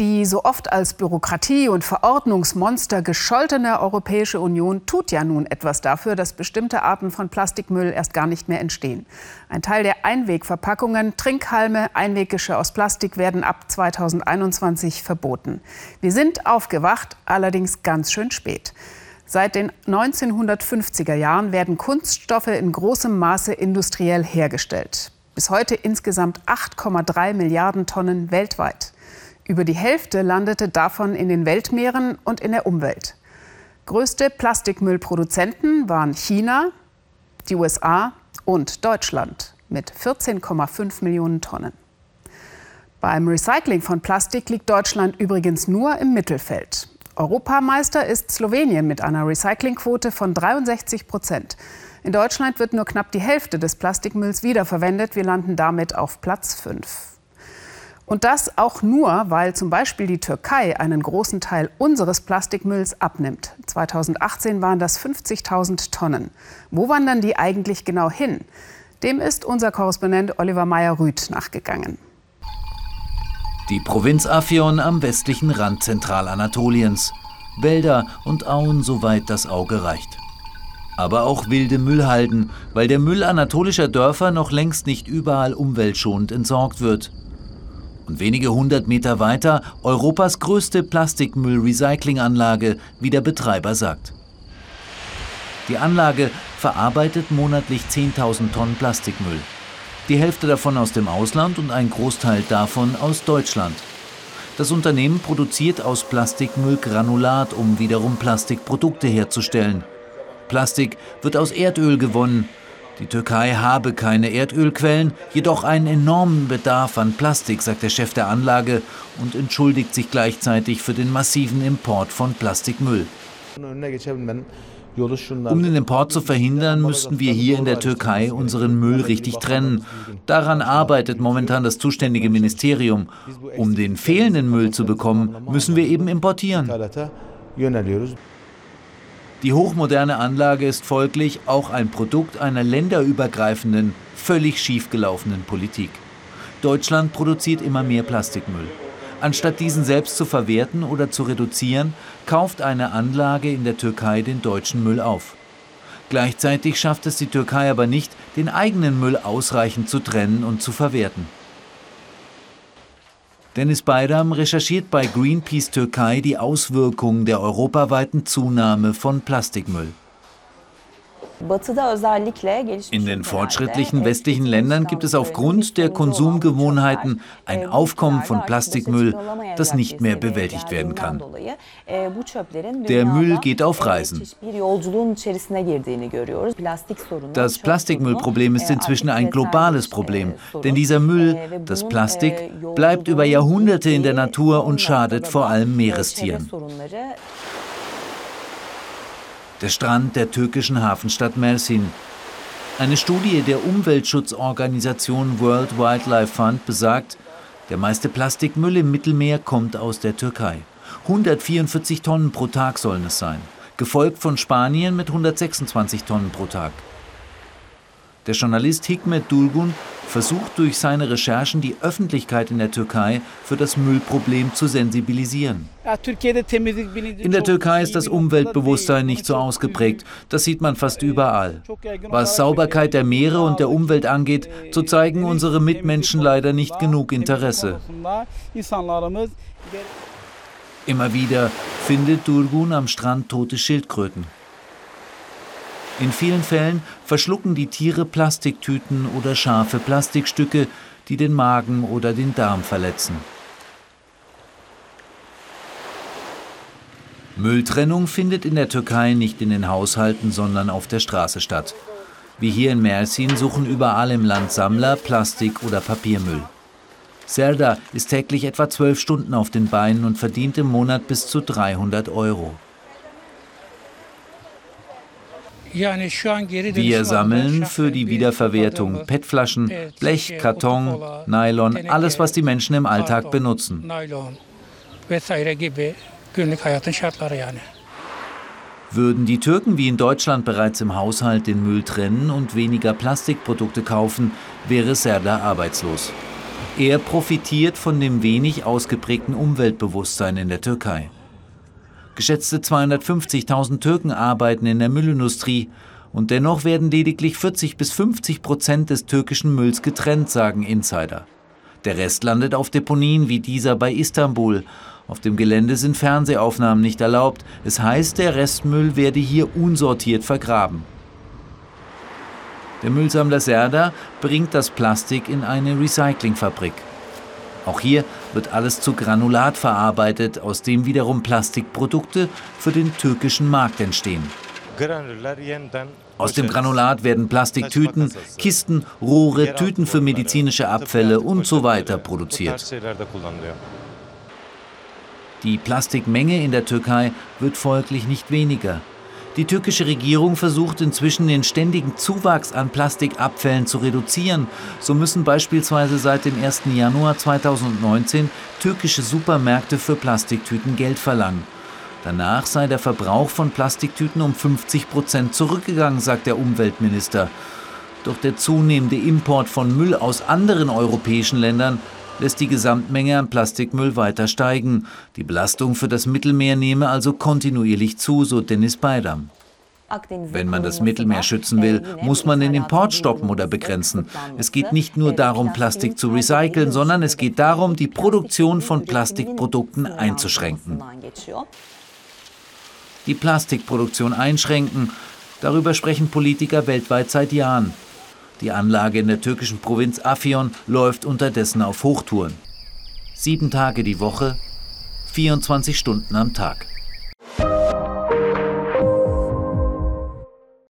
Die so oft als Bürokratie und Verordnungsmonster gescholtene Europäische Union tut ja nun etwas dafür, dass bestimmte Arten von Plastikmüll erst gar nicht mehr entstehen. Ein Teil der Einwegverpackungen, Trinkhalme, Einweggeschirr aus Plastik werden ab 2021 verboten. Wir sind aufgewacht, allerdings ganz schön spät. Seit den 1950er Jahren werden Kunststoffe in großem Maße industriell hergestellt. Bis heute insgesamt 8,3 Milliarden Tonnen weltweit. Über die Hälfte landete davon in den Weltmeeren und in der Umwelt. Größte Plastikmüllproduzenten waren China, die USA und Deutschland mit 14,5 Millionen Tonnen. Beim Recycling von Plastik liegt Deutschland übrigens nur im Mittelfeld. Europameister ist Slowenien mit einer Recyclingquote von 63 Prozent. In Deutschland wird nur knapp die Hälfte des Plastikmülls wiederverwendet. Wir landen damit auf Platz 5. Und das auch nur, weil zum Beispiel die Türkei einen großen Teil unseres Plastikmülls abnimmt. 2018 waren das 50.000 Tonnen. Wo wandern die eigentlich genau hin? Dem ist unser Korrespondent Oliver Meyer-Rüth nachgegangen. Die Provinz Afyon am westlichen Rand Zentralanatoliens. Wälder und Auen, soweit das Auge reicht. Aber auch wilde Müllhalden, weil der Müll anatolischer Dörfer noch längst nicht überall umweltschonend entsorgt wird und wenige hundert Meter weiter Europas größte Plastikmüll-Recyclinganlage, wie der Betreiber sagt. Die Anlage verarbeitet monatlich 10.000 Tonnen Plastikmüll. Die Hälfte davon aus dem Ausland und ein Großteil davon aus Deutschland. Das Unternehmen produziert aus Plastikmüll Granulat, um wiederum Plastikprodukte herzustellen. Plastik wird aus Erdöl gewonnen, die Türkei habe keine Erdölquellen, jedoch einen enormen Bedarf an Plastik, sagt der Chef der Anlage und entschuldigt sich gleichzeitig für den massiven Import von Plastikmüll. Um den Import zu verhindern, müssten wir hier in der Türkei unseren Müll richtig trennen. Daran arbeitet momentan das zuständige Ministerium. Um den fehlenden Müll zu bekommen, müssen wir eben importieren. Die hochmoderne Anlage ist folglich auch ein Produkt einer länderübergreifenden, völlig schiefgelaufenen Politik. Deutschland produziert immer mehr Plastikmüll. Anstatt diesen selbst zu verwerten oder zu reduzieren, kauft eine Anlage in der Türkei den deutschen Müll auf. Gleichzeitig schafft es die Türkei aber nicht, den eigenen Müll ausreichend zu trennen und zu verwerten. Dennis Beidam recherchiert bei Greenpeace Türkei die Auswirkungen der europaweiten Zunahme von Plastikmüll. In den fortschrittlichen westlichen Ländern gibt es aufgrund der Konsumgewohnheiten ein Aufkommen von Plastikmüll, das nicht mehr bewältigt werden kann. Der Müll geht auf Reisen. Das Plastikmüllproblem ist inzwischen ein globales Problem, denn dieser Müll, das Plastik, bleibt über Jahrhunderte in der Natur und schadet vor allem Meerestieren der Strand der türkischen Hafenstadt Mersin. Eine Studie der Umweltschutzorganisation World Wildlife Fund besagt, der meiste Plastikmüll im Mittelmeer kommt aus der Türkei. 144 Tonnen pro Tag sollen es sein, gefolgt von Spanien mit 126 Tonnen pro Tag. Der Journalist Hikmet Dulgun versucht durch seine Recherchen die Öffentlichkeit in der Türkei für das Müllproblem zu sensibilisieren. In der Türkei ist das Umweltbewusstsein nicht so ausgeprägt. Das sieht man fast überall. Was Sauberkeit der Meere und der Umwelt angeht, so zeigen unsere Mitmenschen leider nicht genug Interesse. Immer wieder findet Durgun am Strand tote Schildkröten. In vielen Fällen verschlucken die Tiere Plastiktüten oder scharfe Plastikstücke, die den Magen oder den Darm verletzen. Mülltrennung findet in der Türkei nicht in den Haushalten, sondern auf der Straße statt. Wie hier in Mersin suchen überall im Land Sammler Plastik- oder Papiermüll. Serda ist täglich etwa zwölf Stunden auf den Beinen und verdient im Monat bis zu 300 Euro. Wir sammeln für die Wiederverwertung PET-Flaschen, Blech, Karton, Nylon, alles, was die Menschen im Alltag benutzen. Würden die Türken wie in Deutschland bereits im Haushalt den Müll trennen und weniger Plastikprodukte kaufen, wäre Serdar arbeitslos. Er profitiert von dem wenig ausgeprägten Umweltbewusstsein in der Türkei. Geschätzte 250.000 Türken arbeiten in der Müllindustrie und dennoch werden lediglich 40 bis 50 Prozent des türkischen Mülls getrennt, sagen Insider. Der Rest landet auf Deponien wie dieser bei Istanbul. Auf dem Gelände sind Fernsehaufnahmen nicht erlaubt. Es heißt, der Restmüll werde hier unsortiert vergraben. Der Müllsammler Serda bringt das Plastik in eine Recyclingfabrik. Auch hier wird alles zu Granulat verarbeitet, aus dem wiederum Plastikprodukte für den türkischen Markt entstehen. Aus dem Granulat werden Plastiktüten, Kisten, Rohre, Tüten für medizinische Abfälle und so weiter produziert. Die Plastikmenge in der Türkei wird folglich nicht weniger. Die türkische Regierung versucht inzwischen den ständigen Zuwachs an Plastikabfällen zu reduzieren. So müssen beispielsweise seit dem 1. Januar 2019 türkische Supermärkte für Plastiktüten Geld verlangen. Danach sei der Verbrauch von Plastiktüten um 50 Prozent zurückgegangen, sagt der Umweltminister. Doch der zunehmende Import von Müll aus anderen europäischen Ländern lässt die Gesamtmenge an Plastikmüll weiter steigen. Die Belastung für das Mittelmeer nehme also kontinuierlich zu, so Dennis Beidam. Wenn man das Mittelmeer schützen will, muss man den Import stoppen oder begrenzen. Es geht nicht nur darum, Plastik zu recyceln, sondern es geht darum, die Produktion von Plastikprodukten einzuschränken die Plastikproduktion einschränken. Darüber sprechen Politiker weltweit seit Jahren. Die Anlage in der türkischen Provinz Afyon läuft unterdessen auf Hochtouren. Sieben Tage die Woche, 24 Stunden am Tag.